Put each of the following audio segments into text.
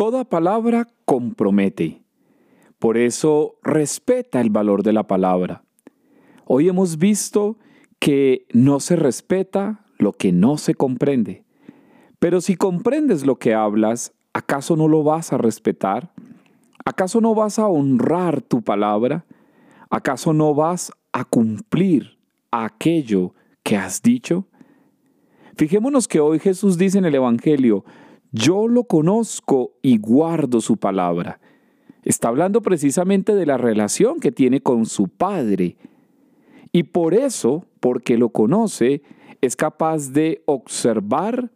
toda palabra compromete. Por eso respeta el valor de la palabra. Hoy hemos visto que no se respeta lo que no se comprende. Pero si comprendes lo que hablas, ¿acaso no lo vas a respetar? ¿Acaso no vas a honrar tu palabra? ¿Acaso no vas a cumplir aquello que has dicho? Fijémonos que hoy Jesús dice en el Evangelio, yo lo conozco y guardo su palabra. Está hablando precisamente de la relación que tiene con su Padre. Y por eso, porque lo conoce, es capaz de observar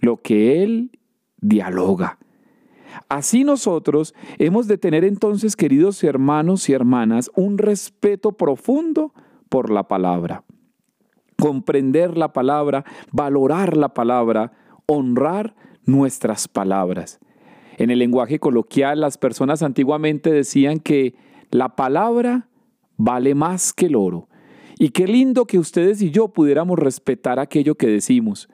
lo que Él dialoga. Así nosotros hemos de tener entonces, queridos hermanos y hermanas, un respeto profundo por la palabra. Comprender la palabra, valorar la palabra, honrar nuestras palabras. En el lenguaje coloquial, las personas antiguamente decían que la palabra vale más que el oro. Y qué lindo que ustedes y yo pudiéramos respetar aquello que decimos.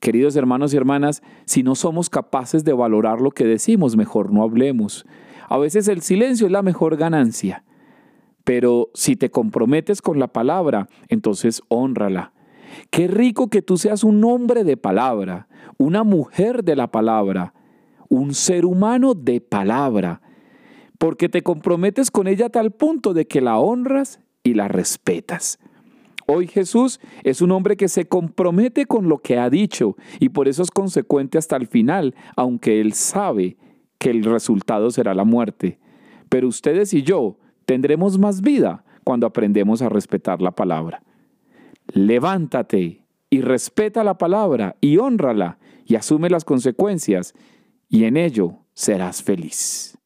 Queridos hermanos y hermanas, si no somos capaces de valorar lo que decimos, mejor no hablemos. A veces el silencio es la mejor ganancia. Pero si te comprometes con la palabra, entonces honrala. Qué rico que tú seas un hombre de palabra, una mujer de la palabra, un ser humano de palabra, porque te comprometes con ella a tal punto de que la honras y la respetas. Hoy Jesús es un hombre que se compromete con lo que ha dicho y por eso es consecuente hasta el final, aunque él sabe que el resultado será la muerte. Pero ustedes y yo tendremos más vida cuando aprendemos a respetar la palabra. Levántate y respeta la palabra y honrala y asume las consecuencias y en ello serás feliz.